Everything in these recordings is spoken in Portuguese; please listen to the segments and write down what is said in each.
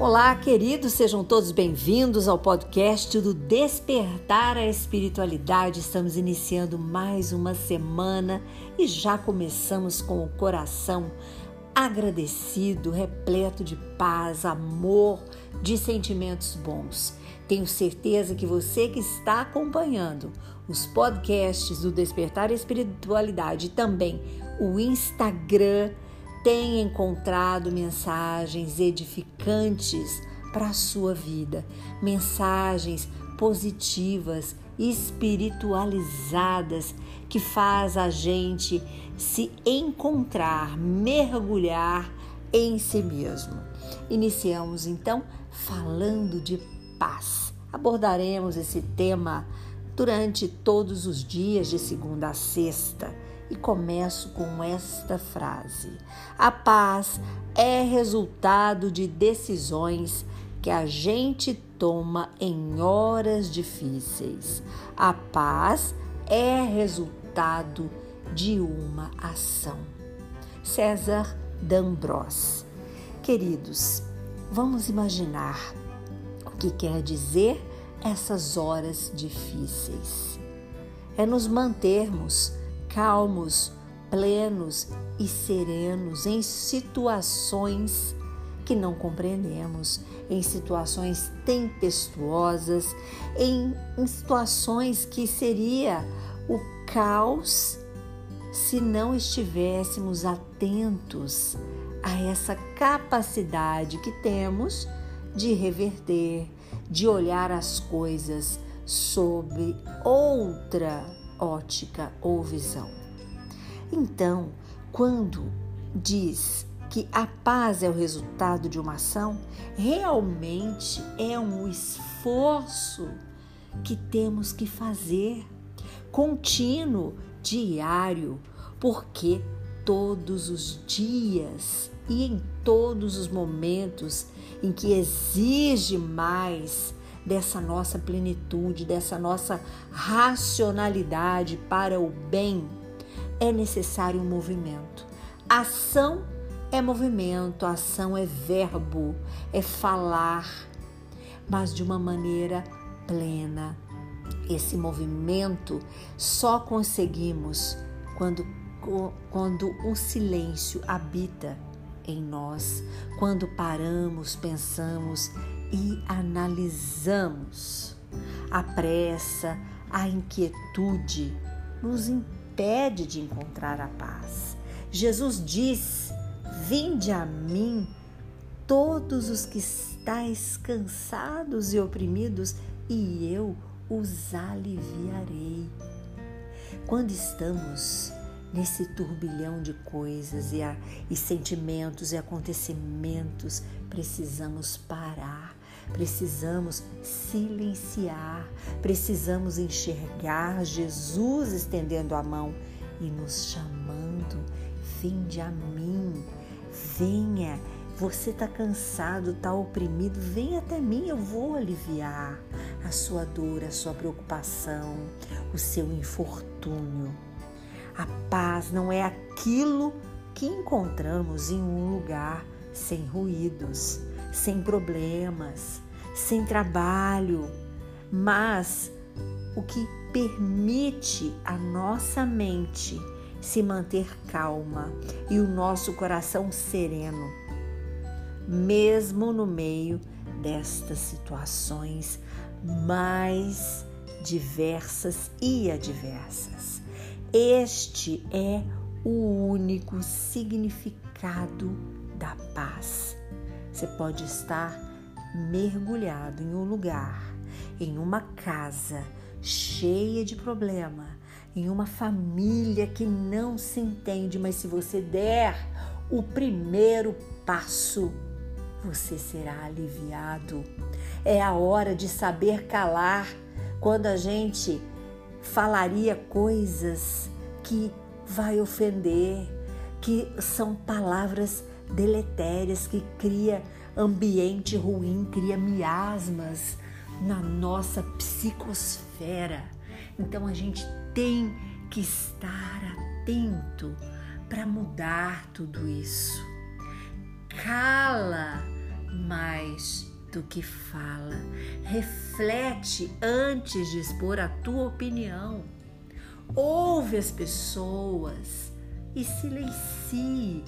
Olá, queridos, sejam todos bem-vindos ao podcast do Despertar a Espiritualidade. Estamos iniciando mais uma semana e já começamos com o coração agradecido, repleto de paz, amor, de sentimentos bons. Tenho certeza que você que está acompanhando os podcasts do Despertar a Espiritualidade e também o Instagram tem encontrado mensagens edificantes para a sua vida, mensagens positivas, espiritualizadas que faz a gente se encontrar, mergulhar em si mesmo. Iniciamos então falando de paz. Abordaremos esse tema durante todos os dias de segunda a sexta e começo com esta frase: A paz é resultado de decisões que a gente toma em horas difíceis. A paz é resultado de uma ação. César D'Ambros. Queridos, vamos imaginar o que quer dizer essas horas difíceis. É nos mantermos calmos, plenos e serenos em situações que não compreendemos, em situações tempestuosas, em, em situações que seria o caos se não estivéssemos atentos a essa capacidade que temos de reverter, de olhar as coisas sob outra ótica ou visão. Então, quando diz que a paz é o resultado de uma ação, realmente é um esforço que temos que fazer, contínuo, diário, porque todos os dias e em todos os momentos em que exige mais dessa nossa plenitude, dessa nossa racionalidade para o bem, é necessário um movimento. Ação é movimento, ação é verbo, é falar, mas de uma maneira plena. Esse movimento só conseguimos quando, quando o silêncio habita em nós, quando paramos, pensamos e analisamos. A pressa, a inquietude nos impede de encontrar a paz. Jesus diz: Vinde a mim, todos os que estáis cansados e oprimidos, e eu os aliviarei. Quando estamos nesse turbilhão de coisas e, a, e sentimentos e acontecimentos, precisamos parar Precisamos silenciar, precisamos enxergar Jesus estendendo a mão e nos chamando: vinde a mim, venha. Você está cansado, está oprimido, vem até mim, eu vou aliviar a sua dor, a sua preocupação, o seu infortúnio. A paz não é aquilo que encontramos em um lugar sem ruídos, sem problemas, sem trabalho, mas o que permite a nossa mente se manter calma e o nosso coração sereno, mesmo no meio destas situações mais diversas e adversas. Este é o único significado da paz. Você pode estar mergulhado em um lugar, em uma casa cheia de problema, em uma família que não se entende, mas se você der o primeiro passo, você será aliviado. É a hora de saber calar quando a gente falaria coisas que vai ofender, que são palavras deletérias que cria ambiente ruim, cria miasmas na nossa psicosfera. Então a gente tem que estar atento para mudar tudo isso. Cala mais do que fala. Reflete antes de expor a tua opinião. Ouve as pessoas e silencie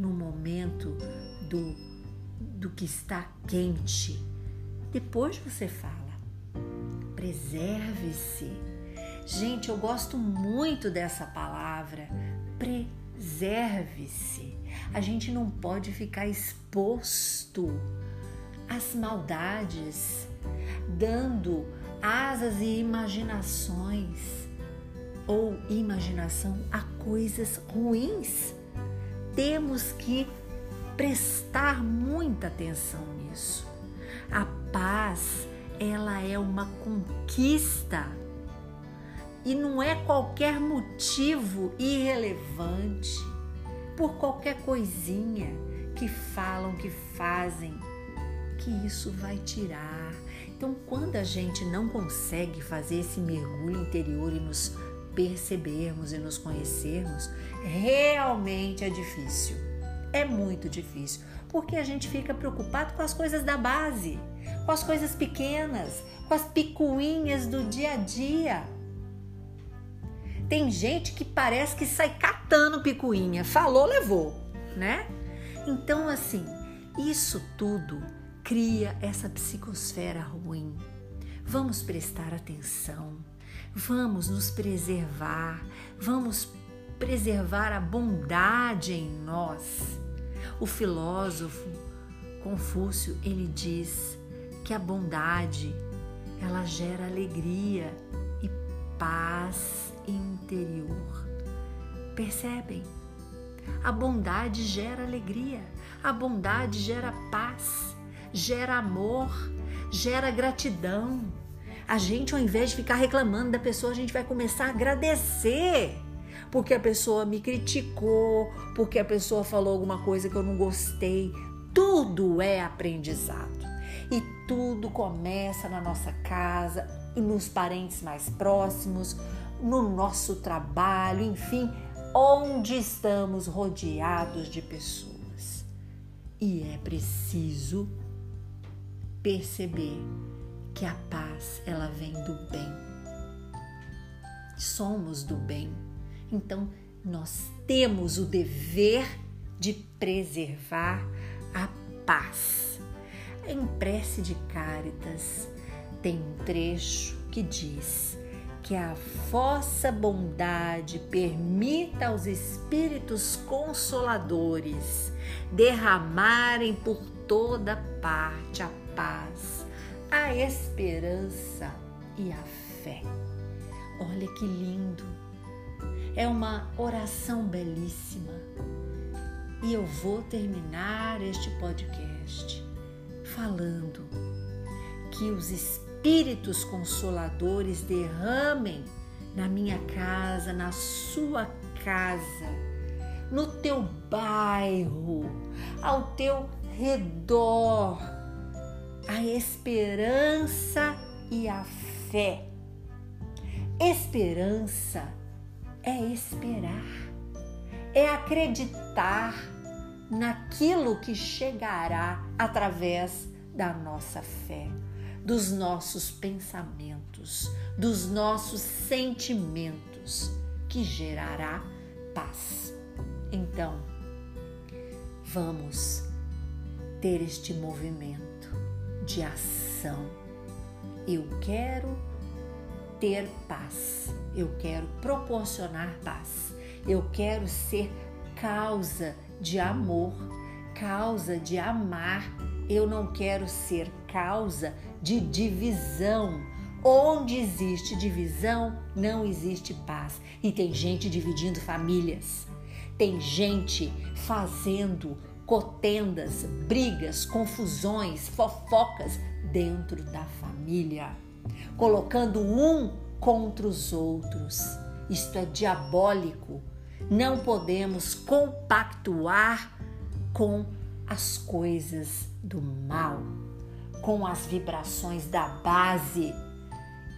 no momento do, do que está quente. Depois você fala. Preserve-se. Gente, eu gosto muito dessa palavra. Preserve-se. A gente não pode ficar exposto às maldades, dando asas e imaginações ou imaginação a coisas ruins temos que prestar muita atenção nisso. A paz, ela é uma conquista e não é qualquer motivo irrelevante, por qualquer coisinha que falam, que fazem, que isso vai tirar. Então, quando a gente não consegue fazer esse mergulho interior e nos percebermos e nos conhecermos, realmente é difícil. É muito difícil, porque a gente fica preocupado com as coisas da base, com as coisas pequenas, com as picuinhas do dia a dia. Tem gente que parece que sai catando picuinha, falou, levou, né? Então, assim, isso tudo cria essa psicosfera ruim. Vamos prestar atenção Vamos nos preservar, vamos preservar a bondade em nós. O filósofo Confúcio, ele diz que a bondade, ela gera alegria e paz interior. Percebem? A bondade gera alegria, a bondade gera paz, gera amor, gera gratidão, a gente, ao invés de ficar reclamando da pessoa, a gente vai começar a agradecer. Porque a pessoa me criticou, porque a pessoa falou alguma coisa que eu não gostei. Tudo é aprendizado. E tudo começa na nossa casa nos parentes mais próximos, no nosso trabalho, enfim, onde estamos rodeados de pessoas. E é preciso perceber que a paz ela vem do bem. Somos do bem. Então, nós temos o dever de preservar a paz. Em prece de Cáritas tem um trecho que diz que a vossa bondade permita aos espíritos consoladores derramarem por toda parte a paz a esperança e a fé. Olha que lindo! É uma oração belíssima. E eu vou terminar este podcast falando que os espíritos consoladores derramem na minha casa, na sua casa, no teu bairro, ao teu redor a esperança e a fé. Esperança é esperar, é acreditar naquilo que chegará através da nossa fé, dos nossos pensamentos, dos nossos sentimentos, que gerará paz. Então, vamos ter este movimento de ação. Eu quero ter paz, eu quero proporcionar paz, eu quero ser causa de amor, causa de amar, eu não quero ser causa de divisão. Onde existe divisão, não existe paz. E tem gente dividindo famílias, tem gente fazendo cotendas, brigas, confusões, fofocas dentro da família, colocando um contra os outros. Isto é diabólico. Não podemos compactuar com as coisas do mal, com as vibrações da base.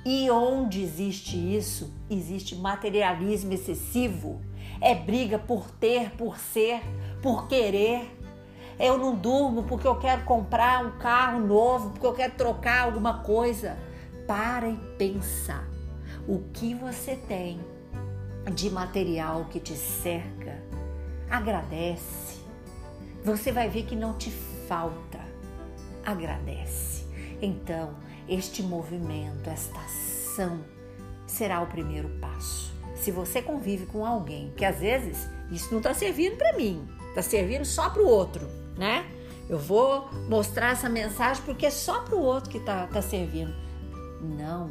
E onde existe isso, existe materialismo excessivo. É briga por ter, por ser, por querer Eu não durmo porque eu quero comprar um carro novo, porque eu quero trocar alguma coisa. Para e pensa. O que você tem de material que te cerca? Agradece. Você vai ver que não te falta. Agradece. Então, este movimento, esta ação será o primeiro passo. Se você convive com alguém que às vezes isso não está servindo para mim, está servindo só para o outro, né? Eu vou mostrar essa mensagem porque é só para o outro que está tá servindo. Não,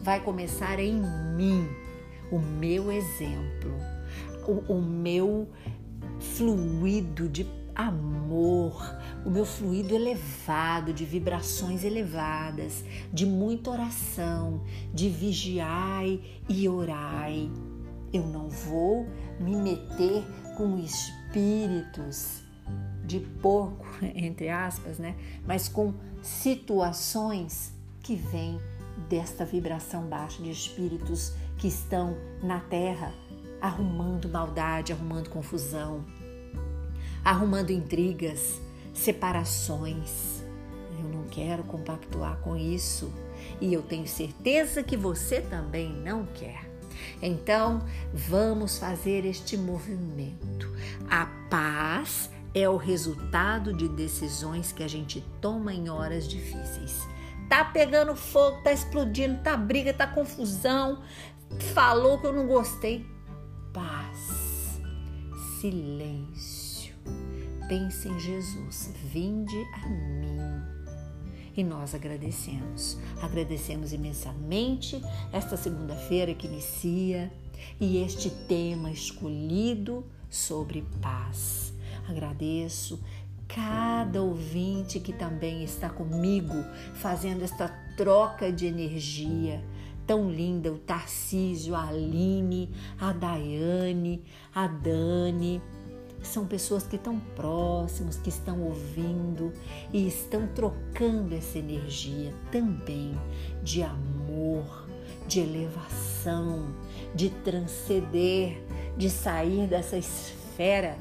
vai começar em mim, o meu exemplo, o, o meu fluido de amor, o meu fluido elevado, de vibrações elevadas, de muita oração, de vigiai e orai. Eu não vou me meter com espíritos de porco, entre aspas, né? Mas com situações que vêm desta vibração baixa de espíritos que estão na terra arrumando maldade, arrumando confusão, arrumando intrigas, separações. Eu não quero compactuar com isso e eu tenho certeza que você também não quer. Então, vamos fazer este movimento. A paz é o resultado de decisões que a gente toma em horas difíceis. Tá pegando fogo, tá explodindo, tá briga, tá confusão. Falou que eu não gostei. Paz. Silêncio pense em Jesus, vinde a mim. E nós agradecemos, agradecemos imensamente esta segunda-feira que inicia e este tema escolhido sobre paz. Agradeço cada ouvinte que também está comigo fazendo esta troca de energia tão linda, o Tarcísio, a Aline, a Daiane, a Dani, são pessoas que estão próximos, que estão ouvindo e estão trocando essa energia também de amor, de elevação, de transcender, de sair dessa esfera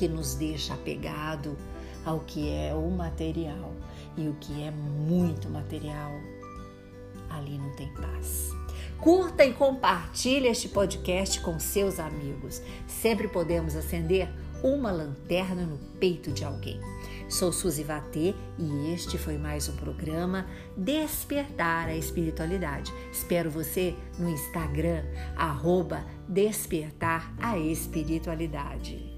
que nos deixa apegado ao que é o material e o que é muito material. Ali não tem paz. Curta e compartilhe este podcast com seus amigos. Sempre podemos acender uma lanterna no peito de alguém. Sou Suzy Vatê e este foi mais um programa Despertar a Espiritualidade. Espero você no Instagram, arroba Despertar a Espiritualidade.